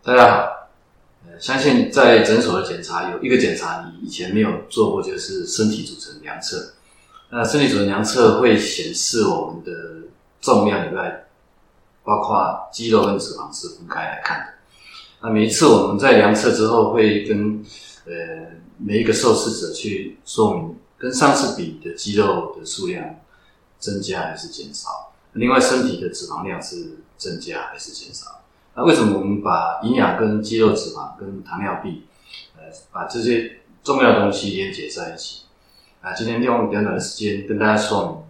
大家好，呃，相信在诊所的检查有一个检查你以前没有做过，就是身体组成量测。那身体组成量测会显示我们的重量以外，包括肌肉跟脂肪是分开来看的。那每一次我们在量测之后，会跟呃每一个受试者去说明，跟上次比的肌肉的数量增加还是减少，另外身体的脂肪量是增加还是减少。那为什么我们把营养跟肌肉脂肪跟糖尿病，呃，把这些重要的东西连接在一起？啊，今天利用短短的时间跟大家说明，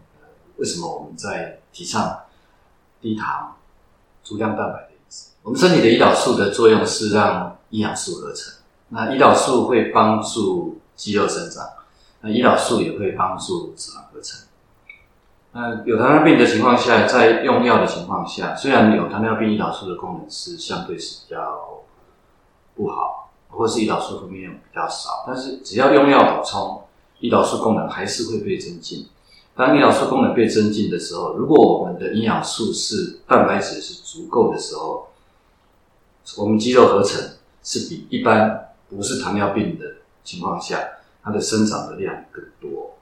为什么我们在提倡低糖、足量蛋白的意思？我们身体的胰岛素的作用是让营养素合成，那胰岛素会帮助肌肉生长，那胰岛素也会帮助脂肪合成。那有糖尿病的情况下，在用药的情况下，虽然有糖尿病胰岛素的功能是相对是比较不好，或是胰岛素分泌量比较少，但是只要用药补充，胰岛素功能还是会被增进。当胰岛素功能被增进的时候，如果我们的营养素是蛋白质是足够的时候，我们肌肉合成是比一般不是糖尿病的情况下，它的生长的量更多。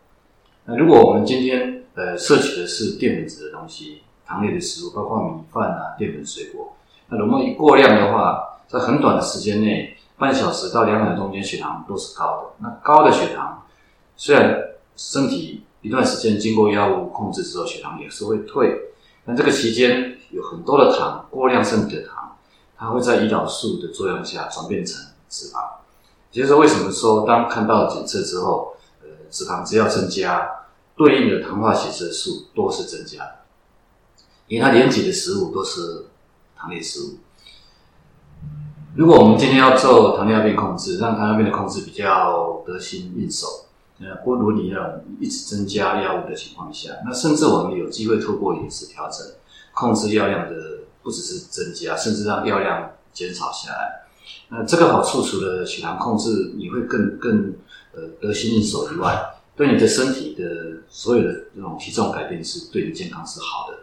那如果我们今天呃，摄取的是淀粉质的东西，糖类的食物，包括米饭啊、淀粉、水果。那如果一过量的话，在很短的时间内，半小时到两秒中间，血糖都是高的。那高的血糖，虽然身体一段时间经过药物控制之后，血糖也是会退，但这个期间有很多的糖，过量身体的糖，它会在胰岛素的作用下转变成脂肪。也就是为什么说，当看到检测之后，呃，脂肪只要增加。对应的糖化血色素都是增加，因为它连接的食物都是糖类食物。如果我们今天要做糖尿病控制，让糖尿病的控制比较得心应手，呃，不如你要一直增加药物的情况下，那甚至我们有机会透过饮食调整，控制药量的不只是增加，甚至让药量减少下来。那这个好处除了血糖控制你会更更呃得心应手以外，对你的身体的所有的这种体重改变是对你健康是好的，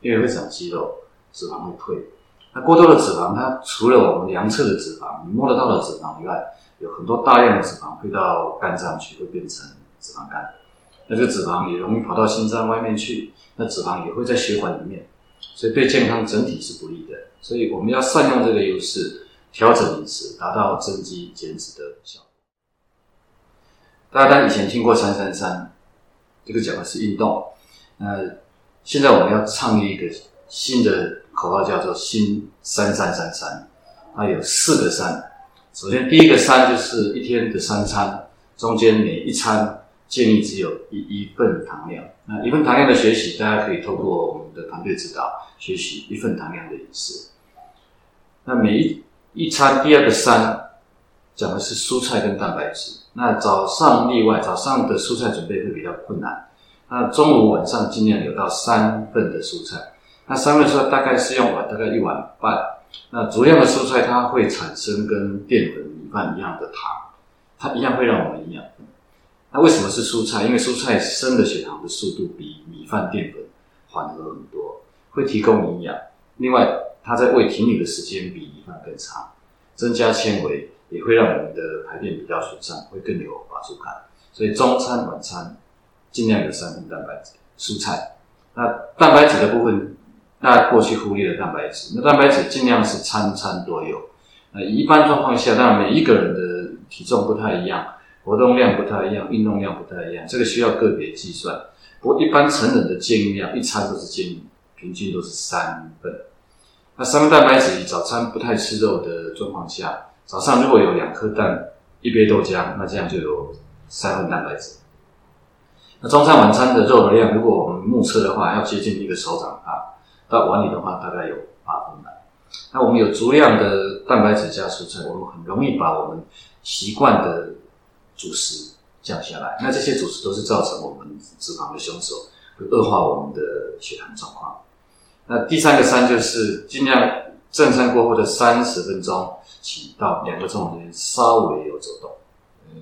因为会长肌肉，脂肪会退。那过多的脂肪，它除了我们量测的脂肪，你摸得到的脂肪以外，有很多大量的脂肪会到肝脏去，会变成脂肪肝。那这个脂肪也容易跑到心脏外面去，那脂肪也会在血管里面，所以对健康整体是不利的。所以我们要善用这个优势，调整饮食，达到增肌减脂的效果。大家以前听过“三三三”，这个讲的是运动。那现在我们要倡议一个新的口号，叫做“新三三三三”。它有四个“三”。首先，第一个“三”就是一天的三餐，中间每一餐建议只有一一份糖量。那一份糖量的学习，大家可以透过我们的团队指导学习一份糖量的饮食。那每一一餐，第二个“三”讲的是蔬菜跟蛋白质。那早上例外，早上的蔬菜准备会比较困难。那中午、晚上尽量有到三份的蔬菜。那三份蔬菜大概是用碗，大概一碗半。那足量的蔬菜它会产生跟淀粉、米饭一样的糖，它一样会让我们营养。那为什么是蔬菜？因为蔬菜升的血糖的速度比米饭、淀粉缓和很多，会提供营养。另外，它在胃停留的时间比米饭更长，增加纤维。也会让我们的排便比较顺畅，会更有饱足感。所以中餐、晚餐尽量有三份蛋白质、蔬菜。那蛋白质的部分，大家过去忽略了蛋白质。那蛋白质尽量是餐餐都有。那一般状况下，当然每一个人的体重不太一样，活动量不太一样，运动量不太一样，这个需要个别计算。不过一般成人的建议量，一餐都是建议平均都是三份。那三份蛋白质，早餐不太吃肉的状况下。早上如果有两颗蛋，一杯豆浆，那这样就有三份蛋白质。那中餐晚餐的肉的量，如果我们目测的话，要接近一个手掌大，到碗里的话大概有八分满。那我们有足量的蛋白质加蔬菜，我们很容易把我们习惯的主食降下来。那这些主食都是造成我们脂肪的凶手，会恶化我们的血糖状况。那第三个三就是尽量正餐过后的三十分钟。起到两个钟头间稍微有走动，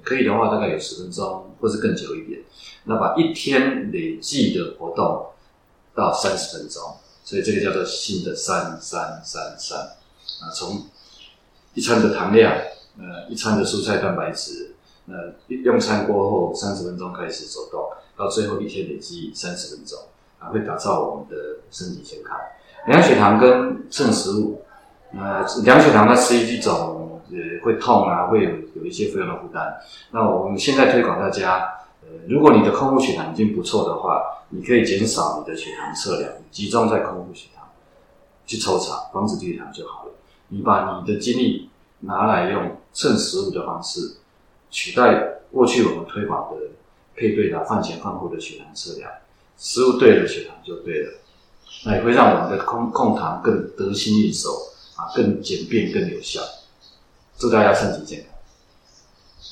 可以的话大概有十分钟，或是更久一点。那把一天累计的活动到三十分钟，所以这个叫做新的三三三三啊，从一餐的糖量，呃，一餐的蔬菜蛋白质，呃，用餐过后三十分钟开始走动，到最后一天累计三十分钟，啊，会打造我们的身体健康。量血糖跟称食物，呃，量血糖它是一种呃会痛啊，会有有一些费用的负担。那我们现在推广大家，呃，如果你的空腹血糖已经不错的话，你可以减少你的血糖测量，集中在空腹血糖去抽查，防止低血糖就好了。你把你的精力拿来用称食物的方式取代过去我们推广的配对的饭前饭后的血糖测量，食物对了，血糖就对了。那也会让我们的控控糖更得心应手啊，更简便、更有效。祝大家身体健康。